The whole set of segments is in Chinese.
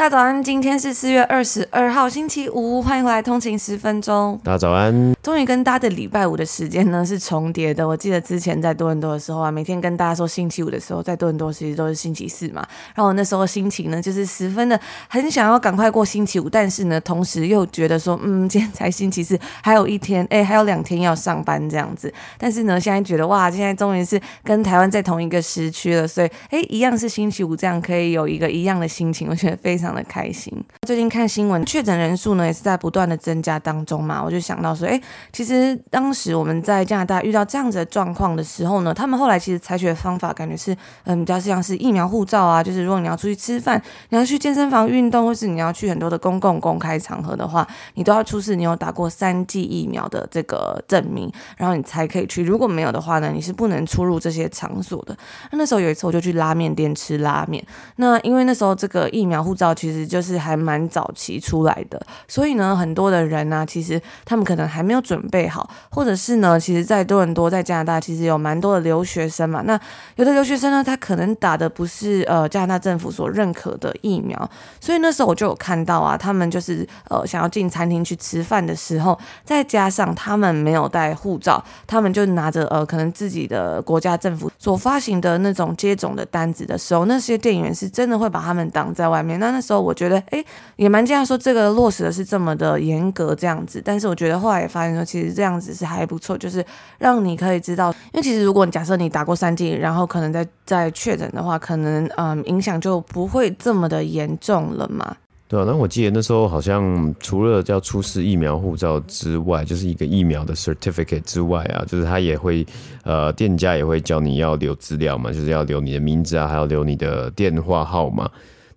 大家早安，今天是四月二十二号，星期五，欢迎回来通勤十分钟。大家早安，终于跟大家的礼拜五的时间呢是重叠的。我记得之前在多伦多的时候啊，每天跟大家说星期五的时候，在多伦多其实都是星期四嘛。然后我那时候心情呢就是十分的很想要赶快过星期五，但是呢，同时又觉得说，嗯，今天才星期四，还有一天，哎，还有两天要上班这样子。但是呢，现在觉得哇，现在终于是跟台湾在同一个时区了，所以哎，一样是星期五，这样可以有一个一样的心情，我觉得非常的开心。最近看新闻，确诊人数呢也是在不断的增加当中嘛，我就想到说，哎，其实当时我们在加拿大遇到这样子的状况的时候呢，他们后来其实采取的方法感觉是，嗯，比较像是疫苗护照啊，就是如果你要出去吃饭，你要去健身房运动，或是你要去很多的公共公开场合的话，你都要出示你有打过三剂疫苗的这个证明，然后你才可以去。如果没有的话呢，你是不能出入这些场所的。那那时候有一次我就去拉面店吃拉面，那因为那时候这个疫苗护照其实就是还蛮早期出来的，所以呢，很多的人呢、其实他们可能还没有准备好，或者是呢，其实，在多伦多，在加拿大，其实有蛮多的留学生嘛。那有的留学生呢，他可能打的不是呃加拿大政府所认可的疫苗，所以那时候我就有看到啊，他们就是呃想要进餐厅去吃饭的时候，再加上他们没有带护照，他们就拿着呃可能自己的国家政府所发行的那种接种的单子的时候，那些店员是真的会把他们挡在外面。那那时候我觉得，哎。也蛮惊讶说这个落实的是这么的严格这样子，但是我觉得后来也发现说，其实这样子是还不错，就是让你可以知道，因为其实如果假设你打过三剂，然后可能在在确诊的话，可能嗯影响就不会这么的严重了嘛。对啊，那我记得那时候好像除了要出示疫苗护照之外，就是一个疫苗的 certificate 之外啊，就是他也会呃店家也会叫你要留资料嘛，就是要留你的名字啊，还要留你的电话号码。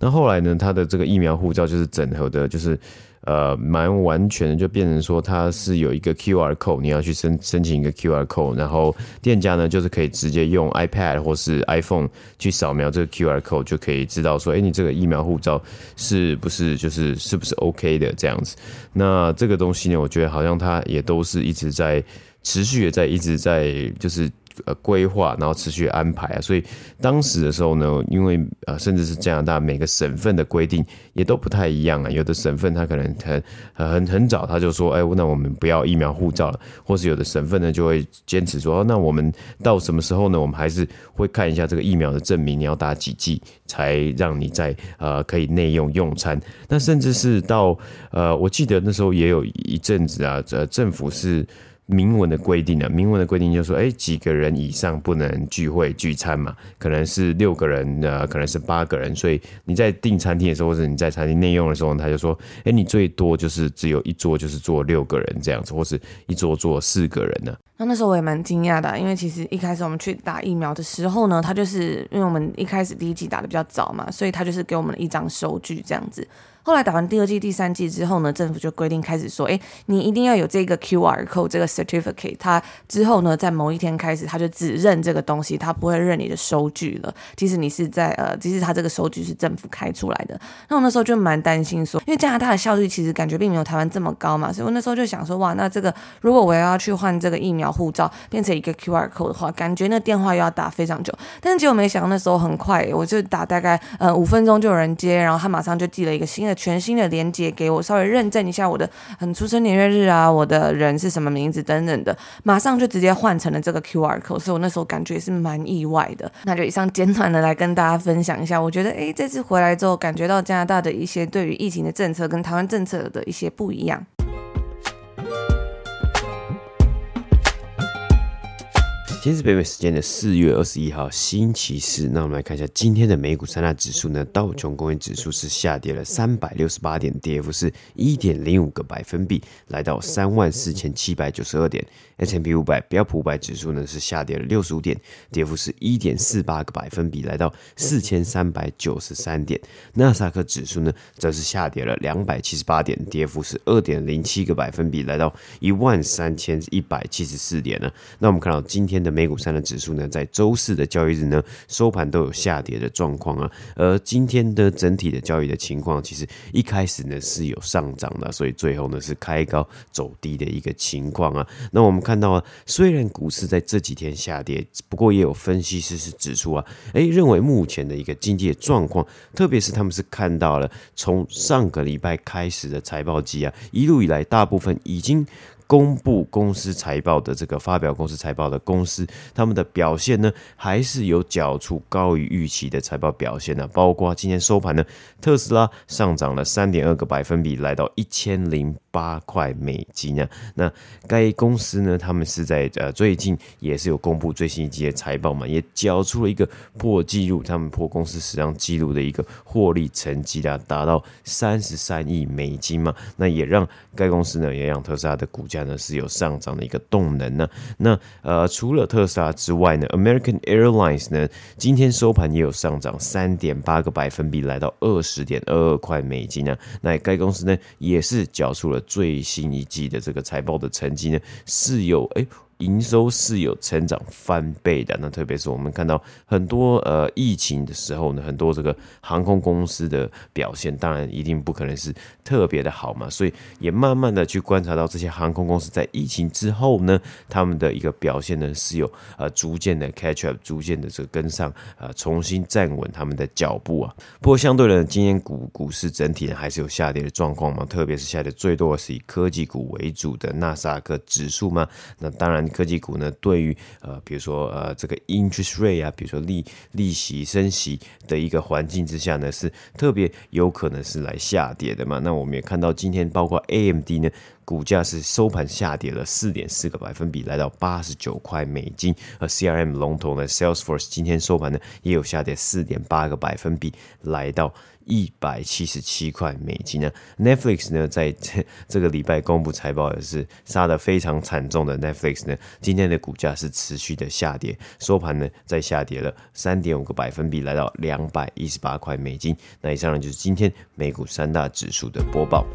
那后来呢，他的这个疫苗护照就是整合的，就是呃蛮完全的，就变成说它是有一个 QR code，你要去申申请一个 QR code，然后店家呢就是可以直接用 iPad 或是 iPhone 去扫描这个 QR code，就可以知道说，哎，你这个疫苗护照是不是就是是不是 OK 的这样子。那这个东西呢，我觉得好像它也都是一直在持续的在一直在就是。呃，规划然后持续安排啊，所以当时的时候呢，因为呃，甚至是加拿大每个省份的规定也都不太一样啊。有的省份他可能很很很早他就说，哎，那我们不要疫苗护照了，或是有的省份呢就会坚持说，那我们到什么时候呢？我们还是会看一下这个疫苗的证明，你要打几剂才让你在呃可以内用用餐。那甚至是到呃，我记得那时候也有一阵子啊，呃，政府是。明文的规定啊，明文的规定就是说，哎，几个人以上不能聚会聚餐嘛，可能是六个人，呃，可能是八个人，所以你在订餐厅的时候，或者你在餐厅内用的时候，他就说，哎，你最多就是只有一桌就是坐六个人这样子，或是一桌坐四个人呢。那那时候我也蛮惊讶的，因为其实一开始我们去打疫苗的时候呢，他就是因为我们一开始第一剂打的比较早嘛，所以他就是给我们一张收据这样子。后来打完第二剂、第三剂之后呢，政府就规定开始说，哎，你一定要有这个 QR code 这个 certificate。它之后呢，在某一天开始，它就只认这个东西，它不会认你的收据了。即使你是在呃，即使它这个收据是政府开出来的。那我那时候就蛮担心说，因为加拿大的效率其实感觉并没有台湾这么高嘛，所以我那时候就想说，哇，那这个如果我要去换这个疫苗护照，变成一个 QR code 的话，感觉那电话又要打非常久。但是结果没想到那时候很快，我就打大概呃五分钟就有人接，然后他马上就寄了一个新的。全新的连接给我，稍微认证一下我的很出生年月日啊，我的人是什么名字等等的，马上就直接换成了这个 QR code，所以我那时候感觉是蛮意外的。那就以上简短的来跟大家分享一下，我觉得诶，这次回来之后感觉到加拿大的一些对于疫情的政策跟台湾政策的一些不一样。今天是北美时间的四月二十一号，星期四。那我们来看一下今天的美股三大指数呢。道琼工业指数是下跌了三百六十八点，跌幅是一点零五个百分比，来到三万四千七百九十二点。S&P 五百标普五百指数呢是下跌了六十五点，跌幅是一点四八个百分比，来到四千三百九十三点。纳斯达克指数呢则是下跌了两百七十八点，跌幅是二点零七个百分比，来到一万三千一百七十四点呢。那我们看到今天的。美股三的指数呢，在周四的交易日呢，收盘都有下跌的状况啊。而今天的整体的交易的情况，其实一开始呢是有上涨的，所以最后呢是开高走低的一个情况啊。那我们看到啊，虽然股市在这几天下跌，不过也有分析师是指出啊，诶，认为目前的一个经济的状况，特别是他们是看到了从上个礼拜开始的财报季啊，一路以来大部分已经。公布公司财报的这个发表公司财报的公司，他们的表现呢，还是有缴出高于预期的财报表现呢。包括今天收盘呢，特斯拉上涨了三点二个百分比，来到一千零八块美金啊。那该公司呢，他们是在呃最近也是有公布最新一季的财报嘛，也缴出了一个破纪录，他们破公司史上纪录的一个获利成绩啊，达到三十三亿美金嘛。那也让该公司呢，也让特斯拉的股价。呢是有上涨的一个动能呢。那呃，除了特斯拉之外呢，American Airlines 呢，今天收盘也有上涨三点八个百分比，来到二十点二二块美金啊。那该公司呢，也是缴出了最新一季的这个财报的成绩呢，是有哎。营收是有成长翻倍的，那特别是我们看到很多呃疫情的时候呢，很多这个航空公司的表现，当然一定不可能是特别的好嘛，所以也慢慢的去观察到这些航空公司在疫情之后呢，他们的一个表现呢是有呃逐渐的 catch up，逐渐的这个跟上呃重新站稳他们的脚步啊。不过相对的，今天股股市整体呢还是有下跌的状况嘛，特别是下跌最多的是以科技股为主的纳斯达克指数嘛，那当然。科技股呢，对于呃，比如说呃，这个 interest rate 啊，比如说利利息升息的一个环境之下呢，是特别有可能是来下跌的嘛。那我们也看到今天包括 AMD 呢，股价是收盘下跌了四点四个百分比，来到八十九块美金。而 CRM 龙头呢，Salesforce 今天收盘呢也有下跌四点八个百分比，来到。一百七十七块美金呢？Netflix 呢，在这这个礼拜公布财报也是杀得非常惨重的。Netflix 呢，今天的股价是持续的下跌，收盘呢再下跌了三点五个百分比，来到两百一十八块美金。那以上呢就是今天美股三大指数的播报。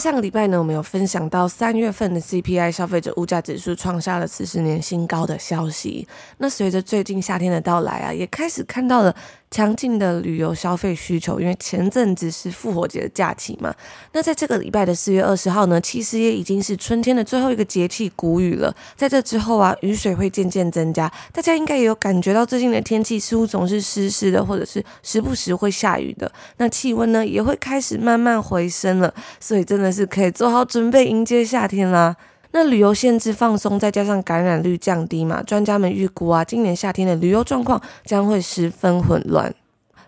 上个礼拜呢，我们有分享到三月份的 CPI 消费者物价指数创下了四十年新高的消息。那随着最近夏天的到来啊，也开始看到了。强劲的旅游消费需求，因为前阵子是复活节的假期嘛。那在这个礼拜的四月二十号呢，其实也已经是春天的最后一个节气谷雨了。在这之后啊，雨水会渐渐增加，大家应该也有感觉到最近的天气似乎总是湿湿的，或者是时不时会下雨的。那气温呢也会开始慢慢回升了，所以真的是可以做好准备迎接夏天啦。那旅游限制放松，再加上感染率降低嘛，专家们预估啊，今年夏天的旅游状况将会十分混乱。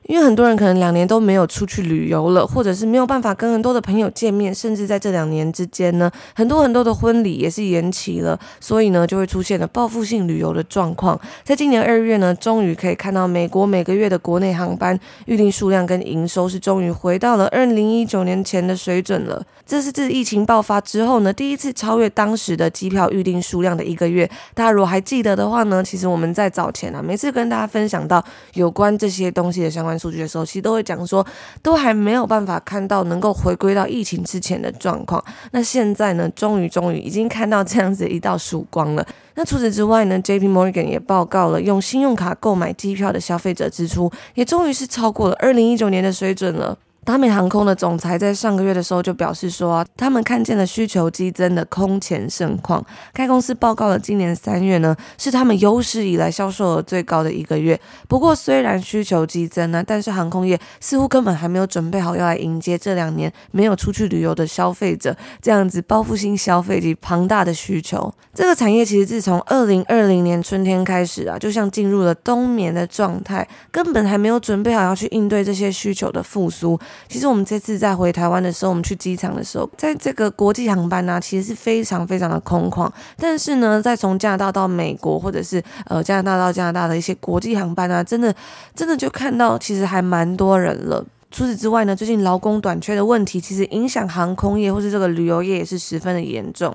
因为很多人可能两年都没有出去旅游了，或者是没有办法跟很多的朋友见面，甚至在这两年之间呢，很多很多的婚礼也是延期了，所以呢，就会出现了报复性旅游的状况。在今年二月呢，终于可以看到美国每个月的国内航班预订数量跟营收是终于回到了二零一九年前的水准了。这是自疫情爆发之后呢，第一次超越当时的机票预订数量的一个月。大家如果还记得的话呢，其实我们在早前啊，每次跟大家分享到有关这些东西的相关。数据的时候，其实都会讲说，都还没有办法看到能够回归到疫情之前的状况。那现在呢，终于终于已经看到这样子一道曙光了。那除此之外呢，JP Morgan 也报告了，用信用卡购买机票的消费者支出，也终于是超过了二零一九年的水准了。达美航空的总裁在上个月的时候就表示说，他们看见了需求激增的空前盛况。该公司报告了今年三月呢，是他们有史以来销售额最高的一个月。不过虽然需求激增呢，但是航空业似乎根本还没有准备好要来迎接这两年没有出去旅游的消费者这样子报复性消费及庞大的需求。这个产业其实自从二零二零年春天开始啊，就像进入了冬眠的状态，根本还没有准备好要去应对这些需求的复苏。其实我们这次在回台湾的时候，我们去机场的时候，在这个国际航班呢、啊，其实是非常非常的空旷。但是呢，在从加拿大到美国，或者是呃加拿大到加拿大的一些国际航班啊，真的真的就看到其实还蛮多人了。除此之外呢，最近劳工短缺的问题，其实影响航空业或是这个旅游业也是十分的严重。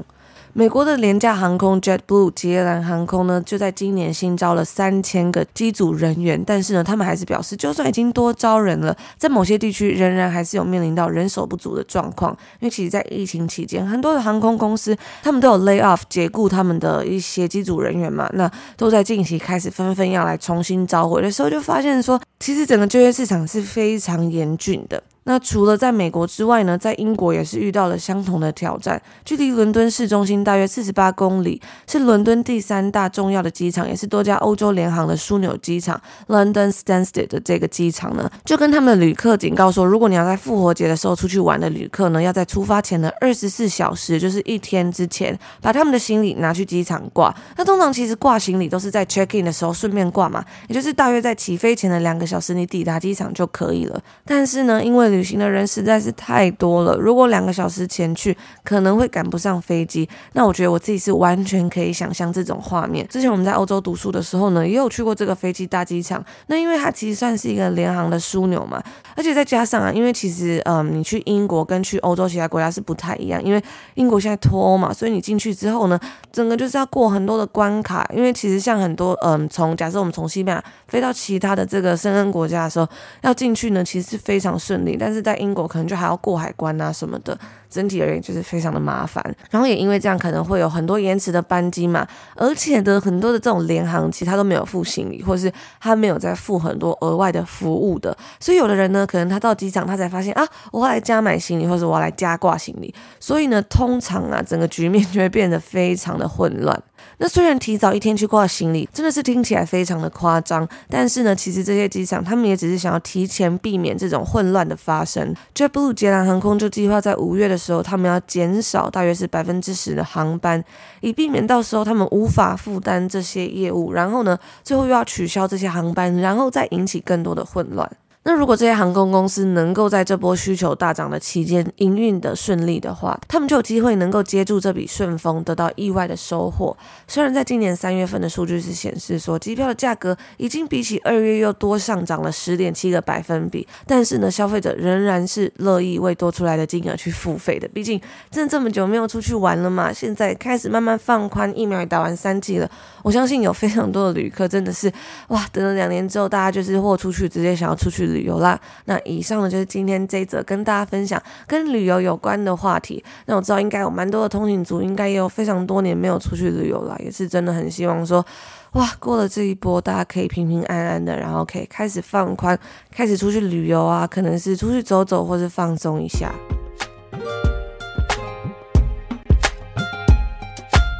美国的廉价航空 JetBlue 捷蓝航空呢，就在今年新招了三千个机组人员，但是呢，他们还是表示，就算已经多招人了，在某些地区仍然还是有面临到人手不足的状况。因为其实，在疫情期间，很多的航空公司他们都有 lay off 解雇他们的一些机组人员嘛，那都在近期开始纷纷要来重新召回的时候，就发现说，其实整个就业市场是非常严峻的。那除了在美国之外呢，在英国也是遇到了相同的挑战。距离伦敦市中心大约四十八公里，是伦敦第三大重要的机场，也是多家欧洲联航的枢纽机场 ——London Stansted 的这个机场呢，就跟他们的旅客警告说，如果你要在复活节的时候出去玩的旅客呢，要在出发前的二十四小时，就是一天之前，把他们的行李拿去机场挂。那通常其实挂行李都是在 check in 的时候顺便挂嘛，也就是大约在起飞前的两个小时，你抵达机场就可以了。但是呢，因为旅行的人实在是太多了，如果两个小时前去，可能会赶不上飞机。那我觉得我自己是完全可以想象这种画面。之前我们在欧洲读书的时候呢，也有去过这个飞机大机场。那因为它其实算是一个联航的枢纽嘛，而且再加上啊，因为其实嗯，你去英国跟去欧洲其他国家是不太一样，因为英国现在脱欧嘛，所以你进去之后呢，整个就是要过很多的关卡。因为其实像很多嗯，从假设我们从西班牙飞到其他的这个申根国家的时候，要进去呢，其实是非常顺利，的但是在英国可能就还要过海关啊什么的，整体而言就是非常的麻烦。然后也因为这样，可能会有很多延迟的班机嘛，而且的很多的这种联航，其实他都没有付行李，或是他没有再付很多额外的服务的。所以有的人呢，可能他到机场，他才发现啊，我要来加买行李，或者我要来加挂行李。所以呢，通常啊，整个局面就会变得非常的混乱。那虽然提早一天去挂行李，真的是听起来非常的夸张，但是呢，其实这些机场他们也只是想要提前避免这种混乱的发生。JetBlue 捷蓝航空就计划在五月的时候，他们要减少大约是百分之十的航班，以避免到时候他们无法负担这些业务，然后呢，最后又要取消这些航班，然后再引起更多的混乱。那如果这些航空公司能够在这波需求大涨的期间营运的顺利的话，他们就有机会能够接住这笔顺风，得到意外的收获。虽然在今年三月份的数据是显示说，机票的价格已经比起二月又多上涨了十点七个百分比，但是呢，消费者仍然是乐意为多出来的金额去付费的。毕竟真的这么久没有出去玩了嘛，现在开始慢慢放宽，疫苗也打完三剂了，我相信有非常多的旅客真的是哇，等了两年之后，大家就是豁出去，直接想要出去旅。游啦，那以上呢就是今天这一则跟大家分享跟旅游有关的话题。那我知道应该有蛮多的通勤族，应该也有非常多年没有出去旅游了，也是真的很希望说，哇，过了这一波，大家可以平平安安的，然后可以开始放宽，开始出去旅游啊，可能是出去走走或是放松一下。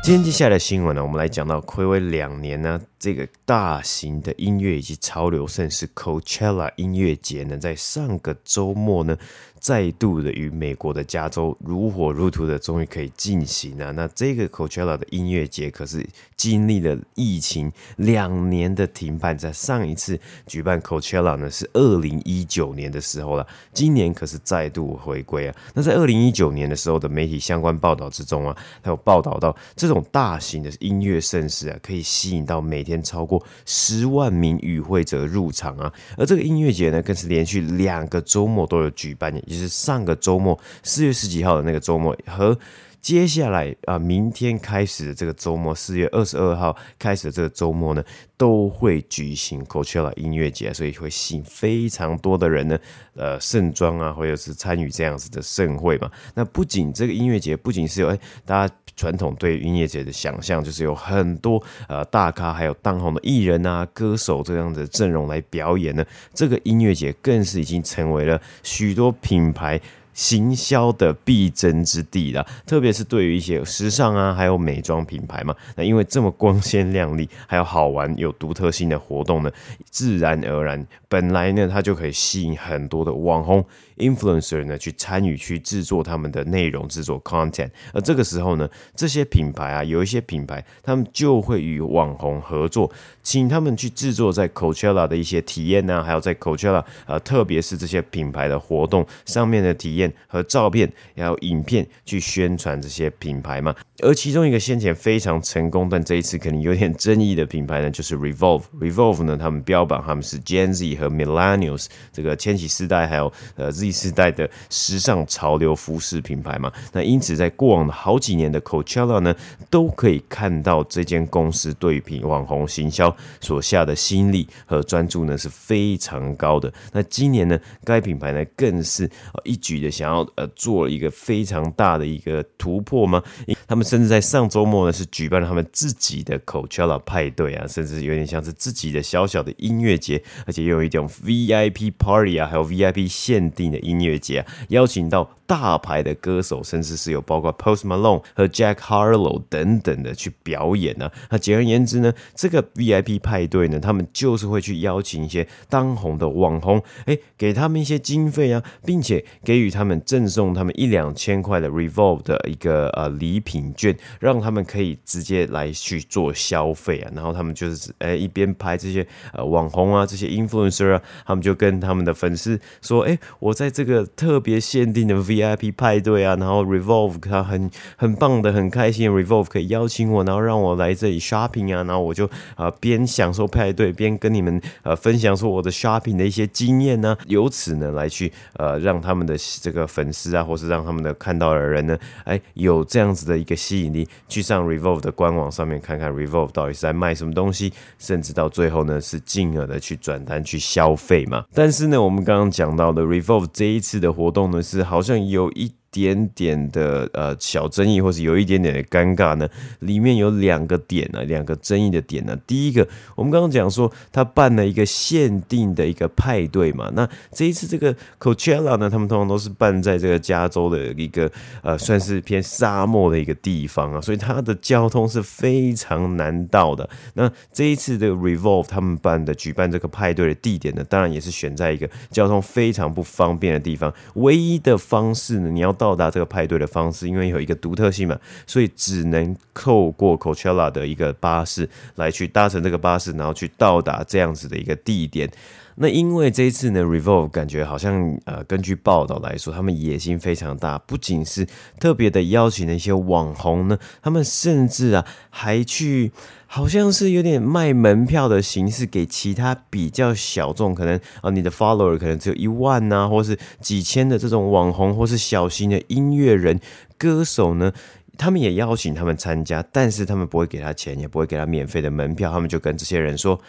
今天接下来的新闻呢，我们来讲到暌违两年呢，这个大型的音乐以及潮流盛事 Coachella 音乐节呢，在上个周末呢。再度的与美国的加州如火如荼的，终于可以进行了。那这个 Coachella 的音乐节可是经历了疫情两年的停办，在上一次举办 Coachella 呢是二零一九年的时候了，今年可是再度回归啊。那在二零一九年的时候的媒体相关报道之中啊，还有报道到这种大型的音乐盛事啊，可以吸引到每天超过十万名与会者入场啊。而这个音乐节呢，更是连续两个周末都有举办。就是上个周末四月十几号的那个周末和接下来啊明天开始的这个周末四月二十二号开始的这个周末呢，都会举行 Coachella 音乐节，所以会吸引非常多的人呢，呃盛装啊，或者是参与这样子的盛会嘛。那不仅这个音乐节，不仅是有哎大家传统对音乐节的想象，就是有很多呃大咖，还有当红的艺人啊、歌手这样的阵容来表演呢。这个音乐节更是已经成为了许多品牌。行销的必争之地啦，特别是对于一些时尚啊，还有美妆品牌嘛，那因为这么光鲜亮丽，还有好玩、有独特性的活动呢，自然而然，本来呢，它就可以吸引很多的网红 influencer 呢去参与去制作他们的内容、制作 content。而这个时候呢，这些品牌啊，有一些品牌，他们就会与网红合作，请他们去制作在 Coachella 的一些体验啊，还有在 Coachella 呃，特别是这些品牌的活动上面的体验和照片，还有影片去宣传这些品牌嘛。而其中一个先前非常成功，但这一次可能有点争议的品牌呢，就是 Revolve。Revolve 呢，他们标榜他们是 Gen Z 和 Millennials 这个千禧世代还有呃 Z 世代的时尚潮流服饰品牌嘛。那因此在过往的好几年的 Coachella 呢，都可以看到这间公司对品网红行销所下的心力和专注呢是非常高的。那今年呢，该品牌呢更是一举的想要呃做了一个非常大的一个突破嘛，他们。甚至在上周末呢，是举办了他们自己的 Coachella 派对啊，甚至有点像是自己的小小的音乐节，而且又有一种 VIP party 啊，还有 VIP 限定的音乐节啊，邀请到大牌的歌手，甚至是有包括 Post Malone 和 Jack Harlow 等等的去表演呢、啊。那简而言之呢，这个 VIP 派对呢，他们就是会去邀请一些当红的网红，哎，给他们一些经费啊，并且给予他们赠送他们一两千块的 Revolve 的一个呃礼品券，让他们可以直接来去做消费啊。然后他们就是哎一边拍这些呃网红啊，这些 influence 啊，他们就跟他们的粉丝说，哎，我在这个特别限定的 VIP 派对啊，然后 Revolve 他很很棒的，很开心，Revolve 可以邀请我，然后让我来这里 shopping 啊，然后我就啊边享受派对，边跟你们呃分享说我的 shopping 的一些经验呢，由此呢来去呃让他们的这个粉丝啊，或是让他们的看到的人呢，哎有这样子的一个吸引力，去上 Revolve 的官网上面看看 Revolve 到底是在卖什么东西，甚至到最后呢是进而的去转单去消费嘛。但是呢，我们刚刚讲到的 Revolve 这一次的活动呢，是好像有一点点的呃小争议，或是有一点点的尴尬呢，里面有两个点呢，两个争议的点呢。第一个，我们刚刚讲说他办了一个限定的一个派对嘛，那这一次这个 Coachella 呢，他们通常都是办在这个加州的一个呃算是偏沙漠的一个地方啊，所以它的交通是非常难到的。那这一次的 Revolve 他们办的举办这个派对的地点呢，当然也是选在一个交通非常不方便的地方，唯一的方式呢，你要到。到达这个派对的方式，因为有一个独特性嘛，所以只能透过 Coachella 的一个巴士来去搭乘这个巴士，然后去到达这样子的一个地点。那因为这一次呢，Revolve 感觉好像呃，根据报道来说，他们野心非常大，不仅是特别的邀请了一些网红呢，他们甚至啊还去好像是有点卖门票的形式给其他比较小众，可能啊你的 follower 可能只有一万呐、啊，或是几千的这种网红，或是小型的音乐人、歌手呢。他们也邀请他们参加，但是他们不会给他钱，也不会给他免费的门票。他们就跟这些人说：“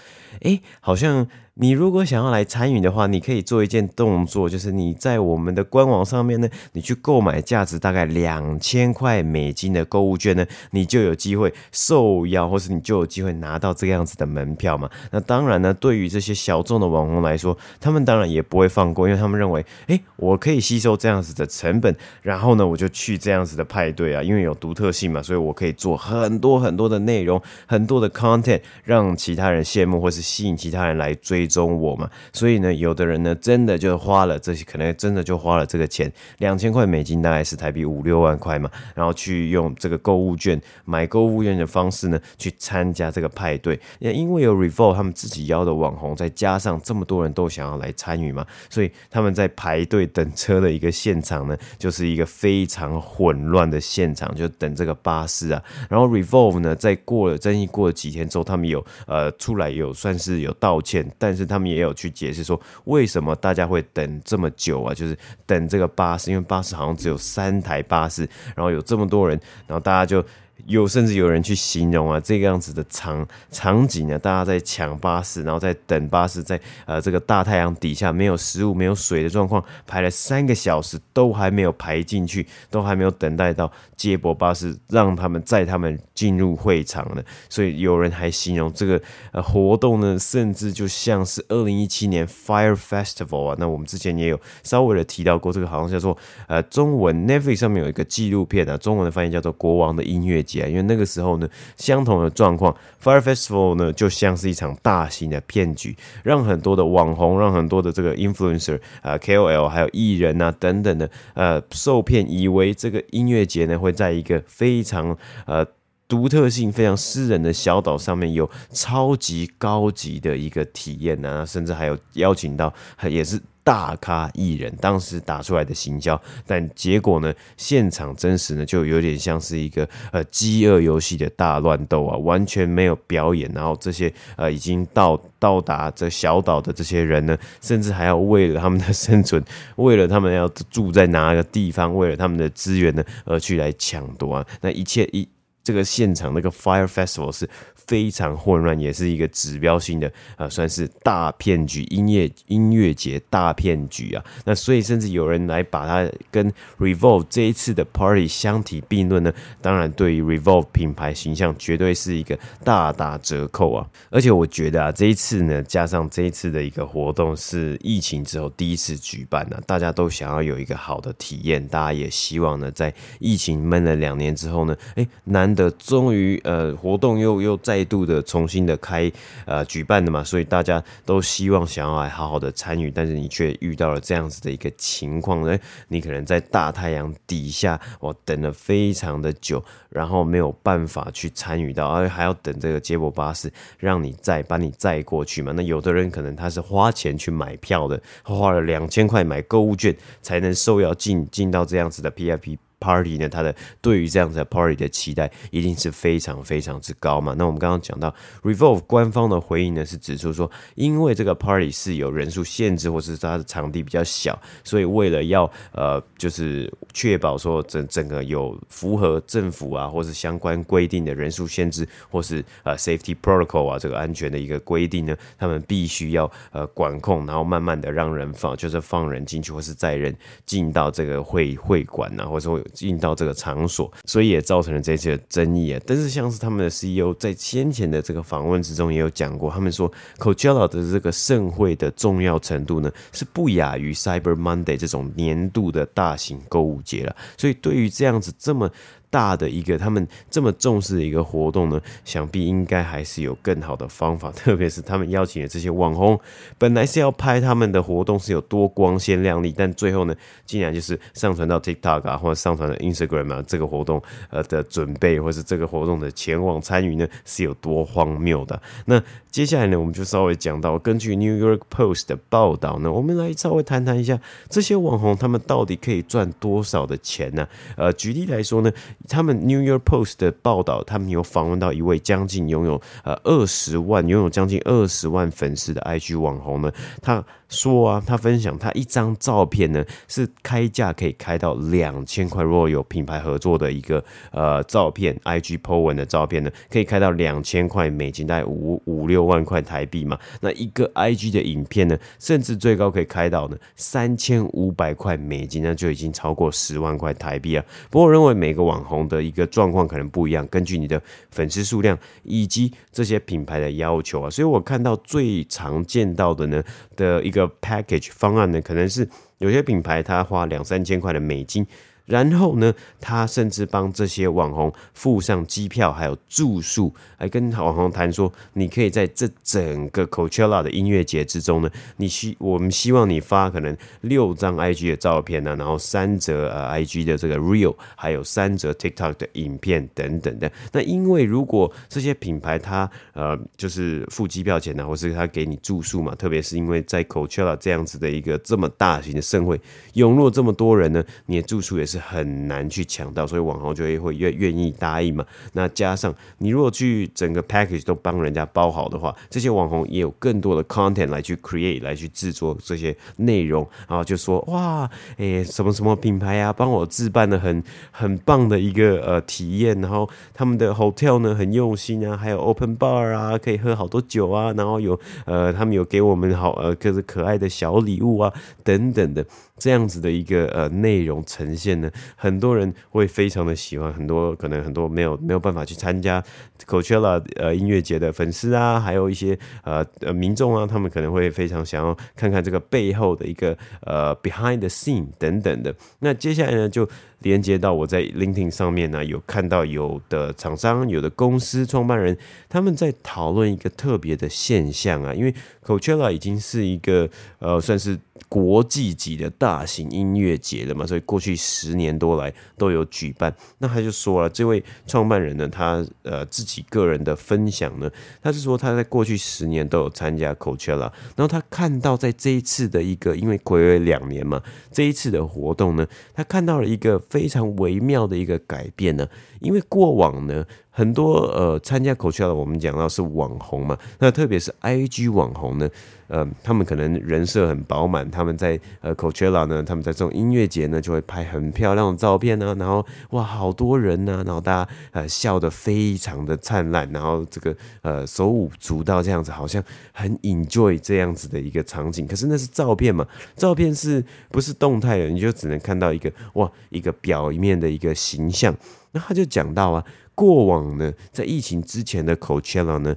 诶，好像你如果想要来参与的话，你可以做一件动作，就是你在我们的官网上面呢，你去购买价值大概两千块美金的购物券呢，你就有机会受邀，或是你就有机会拿到这个样子的门票嘛。那当然呢，对于这些小众的网红来说，他们当然也不会放过，因为他们认为，诶，我可以吸收这样子的成本，然后呢，我就去这样子的派对啊，因为有。独特性嘛，所以我可以做很多很多的内容，很多的 content，让其他人羡慕，或是吸引其他人来追踪我嘛。所以呢，有的人呢，真的就花了这些，可能真的就花了这个钱，两千块美金，大概是台币五六万块嘛，然后去用这个购物券买购物券的方式呢，去参加这个派对。也因为有 Revolve 他们自己邀的网红，再加上这么多人都想要来参与嘛，所以他们在排队等车的一个现场呢，就是一个非常混乱的现场，就。等这个巴士啊，然后 Revolve 呢，在过了争议过了几天之后，他们有呃出来有算是有道歉，但但是他们也有去解释说，为什么大家会等这么久啊？就是等这个巴士，因为巴士好像只有三台巴士，然后有这么多人，然后大家就有甚至有人去形容啊，这个样子的场场景呢，大家在抢巴士，然后在等巴士，在呃这个大太阳底下没有食物、没有水的状况，排了三个小时都还没有排进去，都还没有等待到接驳巴士，让他们载他们进入会场呢。所以有人还形容这个呃活动呢，甚至就像是二零一七年 Fire Festival 啊。那我们之前也有稍微的提到过，这个好像叫做呃中文 Netflix 上面有一个纪录片啊，中文的翻译叫做《国王的音乐节》。因为那个时候呢，相同的状况，Fire Festival 呢就像是一场大型的骗局，让很多的网红，让很多的这个 influencer 啊、KOL 还有艺人啊等等的呃受骗，以为这个音乐节呢会在一个非常呃独特性非常私人的小岛上面有超级高级的一个体验啊，甚至还有邀请到也是。大咖艺人当时打出来的行销，但结果呢，现场真实呢就有点像是一个呃饥饿游戏的大乱斗啊，完全没有表演。然后这些呃已经到到达这小岛的这些人呢，甚至还要为了他们的生存，为了他们要住在哪个地方，为了他们的资源呢而去来抢夺啊。那一切一这个现场那个 Fire Festival 是。非常混乱，也是一个指标性的，呃，算是大骗局，音乐音乐节大骗局啊。那所以甚至有人来把它跟 Revolve 这一次的 Party 相提并论呢。当然，对于 Revolve 品牌形象，绝对是一个大打折扣啊。而且我觉得啊，这一次呢，加上这一次的一个活动是疫情之后第一次举办呢，啊，大家都想要有一个好的体验，大家也希望呢，在疫情闷了两年之后呢，哎，难的终于呃活动又又再。度的重新的开呃举办的嘛，所以大家都希望想要来好好的参与，但是你却遇到了这样子的一个情况呢，你可能在大太阳底下，我等了非常的久，然后没有办法去参与到，而还要等这个接驳巴士让你载把你载过去嘛。那有的人可能他是花钱去买票的，花了两千块买购物券才能受邀进进到这样子的 PIP。Party 呢，他的对于这样子的 Party 的期待一定是非常非常之高嘛。那我们刚刚讲到 Revolve 官方的回应呢，是指出说，因为这个 Party 是有人数限制，或是它的场地比较小，所以为了要呃，就是确保说整整个有符合政府啊，或是相关规定的人数限制，或是呃 Safety Protocol 啊这个安全的一个规定呢，他们必须要呃管控，然后慢慢的让人放，就是放人进去，或是载人进到这个会会馆啊，或者说。进到这个场所，所以也造成了这些争议啊。但是像是他们的 CEO 在先前的这个访问之中也有讲过，他们说 Coachella 的这个盛会的重要程度呢，是不亚于 Cyber Monday 这种年度的大型购物节了。所以对于这样子这么大的一个他们这么重视的一个活动呢，想必应该还是有更好的方法。特别是他们邀请的这些网红，本来是要拍他们的活动是有多光鲜亮丽，但最后呢，竟然就是上传到 TikTok 啊，或者上传到 Instagram 啊，这个活动呃的准备，或是这个活动的前往参与呢，是有多荒谬的。那接下来呢，我们就稍微讲到，根据 New York Post 的报道呢，我们来稍微谈谈一下这些网红他们到底可以赚多少的钱呢？呃，举例来说呢。他们 New York Post 的报道，他们有访问到一位将近拥有呃二十万、拥有将近二十万粉丝的 IG 网红呢，他。说啊，他分享他一张照片呢，是开价可以开到两千块。如果有品牌合作的一个呃照片，IG po 文的照片呢，可以开到两千块美金，大概五五六万块台币嘛。那一个 IG 的影片呢，甚至最高可以开到呢三千五百块美金，那就已经超过十万块台币啊。不过我认为每个网红的一个状况可能不一样，根据你的粉丝数量以及这些品牌的要求啊，所以我看到最常见到的呢的一个。个 package 方案呢，可能是有些品牌它花两三千块的美金。然后呢，他甚至帮这些网红付上机票，还有住宿，来跟网红谈说，你可以在这整个 Coachella 的音乐节之中呢，你希我们希望你发可能六张 IG 的照片呢，然后三则呃 IG 的这个 Real，还有三则 TikTok 的影片等等的。那因为如果这些品牌他呃就是付机票钱呢，或是他给你住宿嘛，特别是因为在 Coachella 这样子的一个这么大型的盛会，涌入这么多人呢，你的住宿也是。很难去抢到，所以网红就会会愿愿意答应嘛。那加上你如果去整个 package 都帮人家包好的话，这些网红也有更多的 content 来去 create 来去制作这些内容，然后就说哇，诶，什么什么品牌啊，帮我置办的很很棒的一个呃体验，然后他们的 hotel 呢很用心啊，还有 open bar 啊，可以喝好多酒啊，然后有呃他们有给我们好呃各种可爱的小礼物啊等等的。这样子的一个呃内容呈现呢，很多人会非常的喜欢，很多可能很多没有没有办法去参加 Coachella 呃音乐节的粉丝啊，还有一些呃呃民众啊，他们可能会非常想要看看这个背后的一个呃 behind the scene 等等的。那接下来呢，就连接到我在 LinkedIn 上面呢，有看到有的厂商、有的公司创办人他们在讨论一个特别的现象啊，因为 Coachella 已经是一个呃算是。国际级的大型音乐节了嘛，所以过去十年多来都有举办。那他就说了，这位创办人呢，他呃自己个人的分享呢，他是说他在过去十年都有参加 Coachella，然后他看到在这一次的一个，因为睽违两年嘛，这一次的活动呢，他看到了一个非常微妙的一个改变呢，因为过往呢。很多呃参加 Coachella 我们讲到是网红嘛，那特别是 IG 网红呢，呃，他们可能人设很饱满，他们在呃 Coachella 呢，他们在这种音乐节呢，就会拍很漂亮的照片呢，然后哇，好多人呢，然后大家呃笑得非常的灿烂，然后这个呃手舞足蹈这样子，好像很 enjoy 这样子的一个场景。可是那是照片嘛，照片是不是动态的？你就只能看到一个哇，一个表面的一个形象。那他就讲到啊。过往呢，在疫情之前的 Coachella 呢，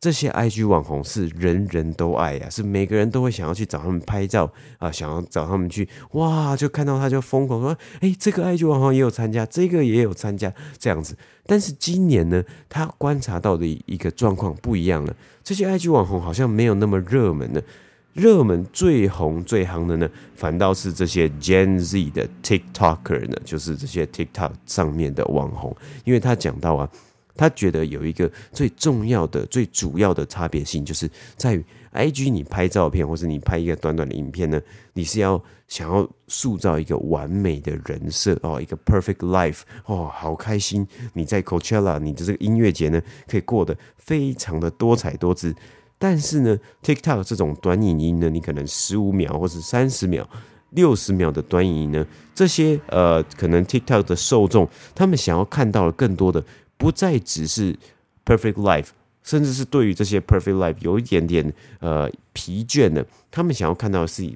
这些 IG 网红是人人都爱呀、啊，是每个人都会想要去找他们拍照啊，想要找他们去哇，就看到他就疯狂说，哎，这个 IG 网红也有参加，这个也有参加这样子。但是今年呢，他观察到的一个状况不一样了，这些 IG 网红好像没有那么热门了。热门最红最夯的呢，反倒是这些 Gen Z 的 TikToker 呢，就是这些 TikTok 上面的网红。因为他讲到啊，他觉得有一个最重要的、最主要的差别性，就是在于 IG 你拍照片或是你拍一个短短的影片呢，你是要想要塑造一个完美的人设哦，一个 perfect life 哦，好开心！你在 Coachella 你的这个音乐节呢，可以过得非常的多彩多姿。但是呢，TikTok 这种短影音呢，你可能十五秒或者三十秒、六十秒的短影音呢，这些呃，可能 TikTok 的受众他们想要看到的更多的，不再只是 perfect life，甚至是对于这些 perfect life 有一点点呃疲倦的，他们想要看到的是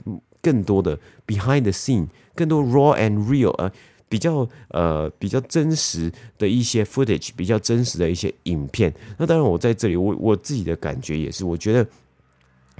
更多的 behind the scene，更多 raw and real 啊。比较呃比较真实的一些 footage，比较真实的一些影片。那当然，我在这里，我我自己的感觉也是，我觉得。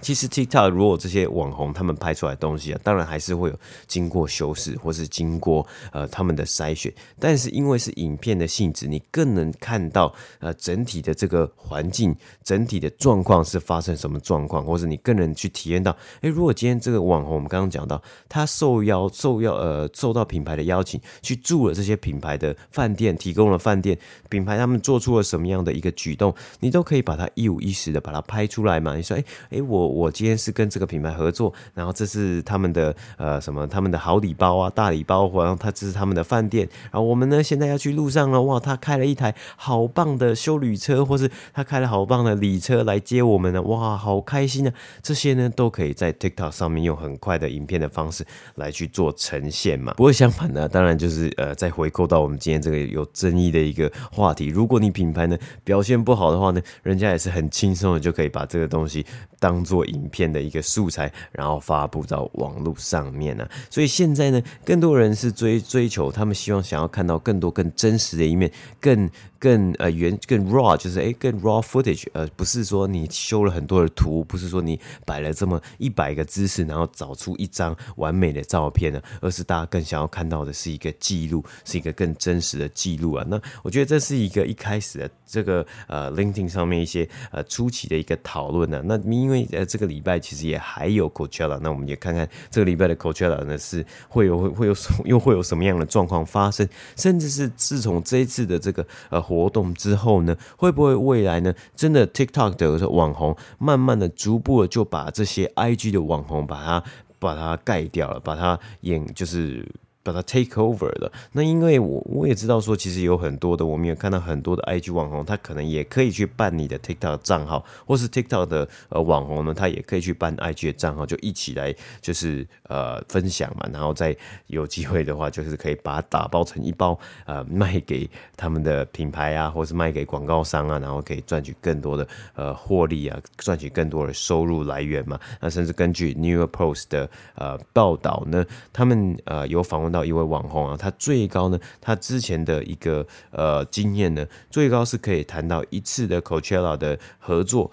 其实 TikTok 如果这些网红他们拍出来东西啊，当然还是会有经过修饰，或是经过呃他们的筛选。但是因为是影片的性质，你更能看到呃整体的这个环境，整体的状况是发生什么状况，或者你更能去体验到，诶，如果今天这个网红我们刚刚讲到，他受邀受邀呃受到品牌的邀请去住了这些品牌的饭店，提供了饭店品牌他们做出了什么样的一个举动，你都可以把它一五一十的把它拍出来嘛。你说，诶诶我。我今天是跟这个品牌合作，然后这是他们的呃什么他们的好礼包啊大礼包，然后他这是他们的饭店，然后我们呢现在要去路上了，哇，他开了一台好棒的修旅车，或是他开了好棒的礼车来接我们呢，哇，好开心啊！这些呢都可以在 TikTok 上面用很快的影片的方式来去做呈现嘛。不过相反呢，当然就是呃再回扣到我们今天这个有争议的一个话题，如果你品牌呢表现不好的话呢，人家也是很轻松的就可以把这个东西当做。做影片的一个素材，然后发布到网络上面呢、啊。所以现在呢，更多人是追追求，他们希望想要看到更多更真实的一面，更更呃原更 raw，就是诶更 raw footage，呃不是说你修了很多的图，不是说你摆了这么一百个姿势，然后找出一张完美的照片呢，而是大家更想要看到的是一个记录，是一个更真实的记录啊。那我觉得这是一个一开始的这个呃 LinkedIn 上面一些呃初期的一个讨论呢。那因为呃。这个礼拜其实也还有 Coachella，那我们也看看这个礼拜的 Coachella 呢是会有会有什又会有什么样的状况发生，甚至是自从这一次的这个呃活动之后呢，会不会未来呢真的 TikTok 的网红慢慢的逐步的就把这些 IG 的网红把它把它盖掉了，把它演就是。把它 take over 了。那因为我我也知道说，其实有很多的，我们也看到很多的 IG 网红，他可能也可以去办你的 TikTok 账号，或是 TikTok 的呃网红呢，他也可以去办 IG 的账号，就一起来就是呃分享嘛，然后再有机会的话，就是可以把它打包成一包呃卖给他们的品牌啊，或是卖给广告商啊，然后可以赚取更多的呃获利啊，赚取更多的收入来源嘛。那甚至根据 New York Post 的呃报道呢，他们呃有访问。到一位网红啊，他最高呢，他之前的一个呃经验呢，最高是可以谈到一次的 Coachella 的合作，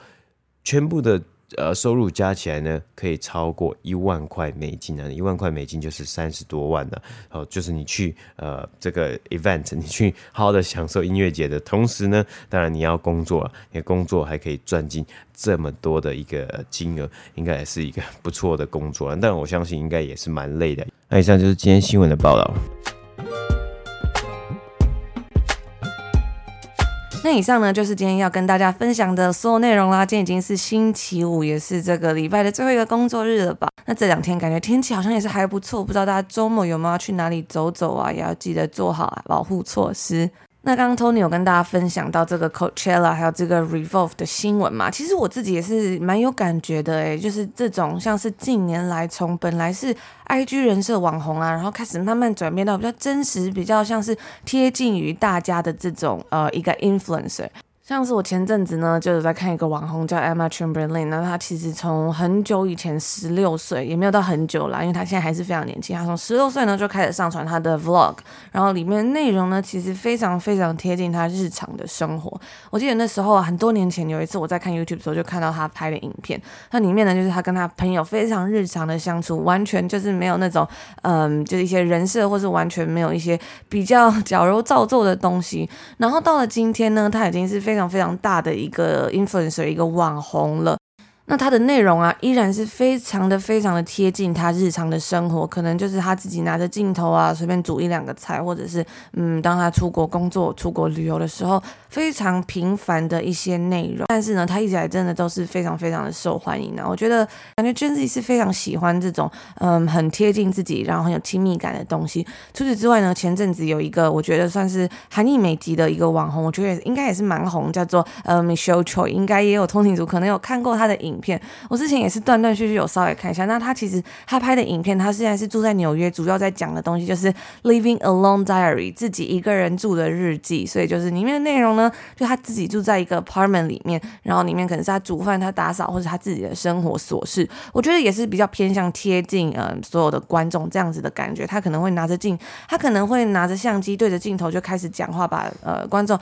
全部的呃收入加起来呢，可以超过一万块美金啊，一万块美金就是三十多万呢，哦，就是你去呃这个 event，你去好好的享受音乐节的同时呢，当然你要工作啊，你的工作还可以赚进这么多的一个金额，应该也是一个不错的工作，但我相信应该也是蛮累的。那以上就是今天新闻的报道。那以上呢，就是今天要跟大家分享的所有内容啦。今天已经是星期五，也是这个礼拜的最后一个工作日了吧？那这两天感觉天气好像也是还不错，不知道大家周末有没有要去哪里走走啊？也要记得做好保护措施。那刚刚 Tony 有跟大家分享到这个 Coachella 还有这个 Revolve 的新闻嘛？其实我自己也是蛮有感觉的诶，就是这种像是近年来从本来是 IG 人设网红啊，然后开始慢慢转变到比较真实、比较像是贴近于大家的这种呃一个 influencer。像是我前阵子呢，就是在看一个网红叫 Emma Chamberlain，那她其实从很久以前十六岁，也没有到很久啦，因为她现在还是非常年轻。她从十六岁呢就开始上传她的 Vlog，然后里面内容呢其实非常非常贴近她日常的生活。我记得那时候啊，很多年前有一次我在看 YouTube 的时候，就看到她拍的影片，那里面呢就是她跟她朋友非常日常的相处，完全就是没有那种嗯，就是一些人设，或是完全没有一些比较矫揉造作的东西。然后到了今天呢，她已经是非常。非常大的一个 influencer，一个网红了。那他的内容啊，依然是非常的、非常的贴近他日常的生活，可能就是他自己拿着镜头啊，随便煮一两个菜，或者是嗯，当他出国工作、出国旅游的时候，非常平凡的一些内容。但是呢，他一直来真的都是非常非常的受欢迎的。我觉得感觉 Gen Z 是非常喜欢这种嗯，很贴近自己，然后很有亲密感的东西。除此之外呢，前阵子有一个我觉得算是韩裔美籍的一个网红，我觉得应该也是蛮红，叫做呃 Michelle Choi，应该也有通勤族可能有看过他的影片，我之前也是断断续续有稍微看一下。那他其实他拍的影片，他现在是住在纽约，主要在讲的东西就是 Living Alone Diary，自己一个人住的日记。所以就是里面的内容呢，就他自己住在一个 apartment 里面，然后里面可能是他煮饭、他打扫或者他自己的生活琐事。我觉得也是比较偏向贴近嗯所有的观众这样子的感觉。他可能会拿着镜，他可能会拿着相机对着镜头就开始讲话，把呃观众。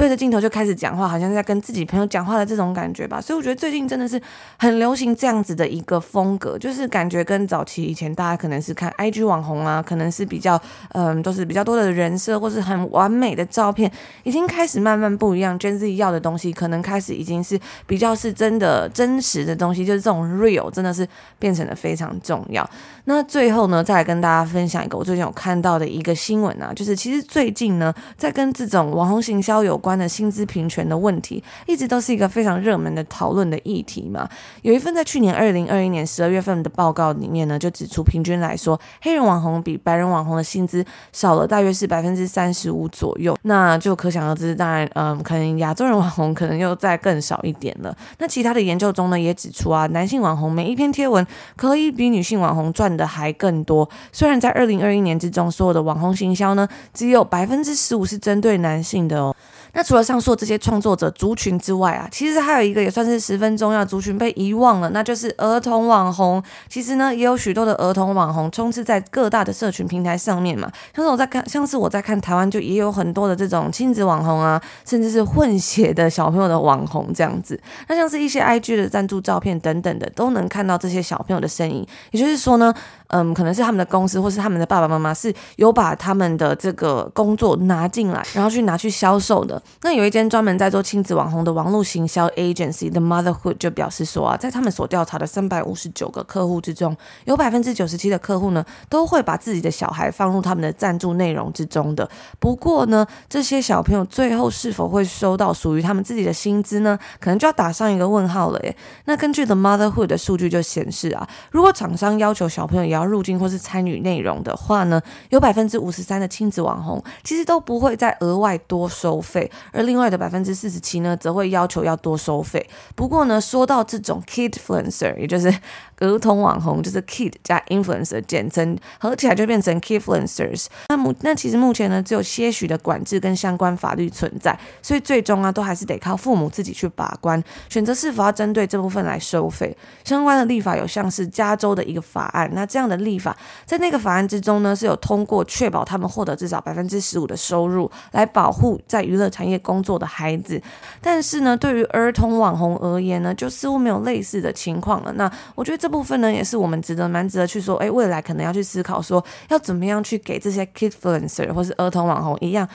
对着镜头就开始讲话，好像在跟自己朋友讲话的这种感觉吧。所以我觉得最近真的是很流行这样子的一个风格，就是感觉跟早期以前大家可能是看 IG 网红啊，可能是比较嗯，都是比较多的人设或是很完美的照片，已经开始慢慢不一样。Gen Z 要的东西可能开始已经是比较是真的真实的东西，就是这种 real 真的是变成了非常重要。那最后呢，再来跟大家分享一个我最近有看到的一个新闻啊，就是其实最近呢，在跟这种网红行销有关。的薪资平权的问题，一直都是一个非常热门的讨论的议题嘛。有一份在去年二零二一年十二月份的报告里面呢，就指出平均来说，黑人网红比白人网红的薪资少了大约是百分之三十五左右。那就可想而知，当然，嗯，可能亚洲人网红可能又再更少一点了。那其他的研究中呢，也指出啊，男性网红每一篇贴文可以比女性网红赚的还更多。虽然在二零二一年之中，所有的网红行销呢，只有百分之十五是针对男性的哦。那除了上述这些创作者族群之外啊，其实还有一个也算是十分重要的族群被遗忘了，那就是儿童网红。其实呢，也有许多的儿童网红充斥在各大的社群平台上面嘛。像是我在看，像是我在看台湾，就也有很多的这种亲子网红啊，甚至是混血的小朋友的网红这样子。那像是一些 IG 的赞助照片等等的，都能看到这些小朋友的身影。也就是说呢，嗯，可能是他们的公司或是他们的爸爸妈妈是有把他们的这个工作拿进来，然后去拿去销售的。那有一间专门在做亲子网红的网络行销 agency The Motherhood 就表示说啊，在他们所调查的三百五十九个客户之中，有百分之九十七的客户呢，都会把自己的小孩放入他们的赞助内容之中的。不过呢，这些小朋友最后是否会收到属于他们自己的薪资呢？可能就要打上一个问号了耶。那根据 The Motherhood 的数据就显示啊，如果厂商要求小朋友要要入境或是参与内容的话呢，有百分之五十三的亲子网红其实都不会再额外多收费，而另外的百分之四十七呢，则会要求要多收费。不过呢，说到这种 kid influencer，也就是儿童网红，就是 Kid 加 Influencer 简称，合起来就变成 Kidfluencers。那目那其实目前呢，只有些许的管制跟相关法律存在，所以最终啊，都还是得靠父母自己去把关，选择是否要针对这部分来收费。相关的立法有像是加州的一个法案，那这样的立法在那个法案之中呢，是有通过确保他们获得至少百分之十五的收入，来保护在娱乐产业工作的孩子。但是呢，对于儿童网红而言呢，就似乎没有类似的情况了。那我觉得这部分呢，也是我们值得蛮值得去说，哎，未来可能要去思考说，要怎么样去给这些 kidfluencer 或是儿童网红一样。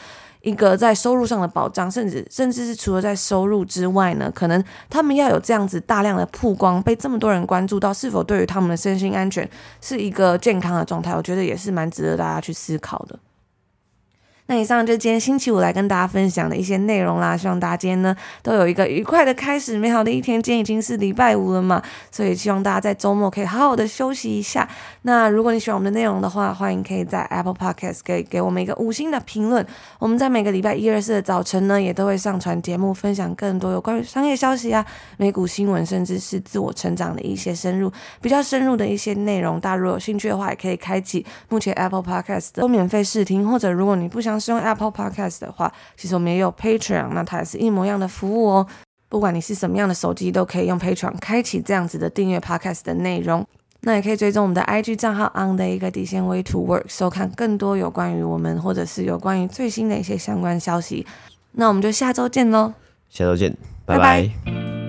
一个在收入上的保障，甚至甚至是除了在收入之外呢，可能他们要有这样子大量的曝光，被这么多人关注到，是否对于他们的身心安全是一个健康的状态，我觉得也是蛮值得大家去思考的。那以上就今天星期五来跟大家分享的一些内容啦，希望大家今天呢都有一个愉快的开始，美好的一天。今天已经是礼拜五了嘛，所以希望大家在周末可以好好的休息一下。那如果你喜欢我们的内容的话，欢迎可以在 Apple Podcast 给给我们一个五星的评论。我们在每个礼拜一、二、四的早晨呢，也都会上传节目，分享更多有关于商业消息啊、美股新闻，甚至是自我成长的一些深入、比较深入的一些内容。大家如果有兴趣的话，也可以开启目前 Apple Podcast 都免费试听，或者如果你不想。使用 Apple Podcast 的话，其实我们也有 Patreon，那它也是一模一样的服务哦。不管你是什么样的手机，都可以用 Patreon 开启这样子的订阅 Podcast 的内容。那也可以追踪我们的 IG 账号 on 的一个底线 Way to Work，收看更多有关于我们或者是有关于最新的一些相关消息。那我们就下周见喽！下周见，拜拜。拜拜。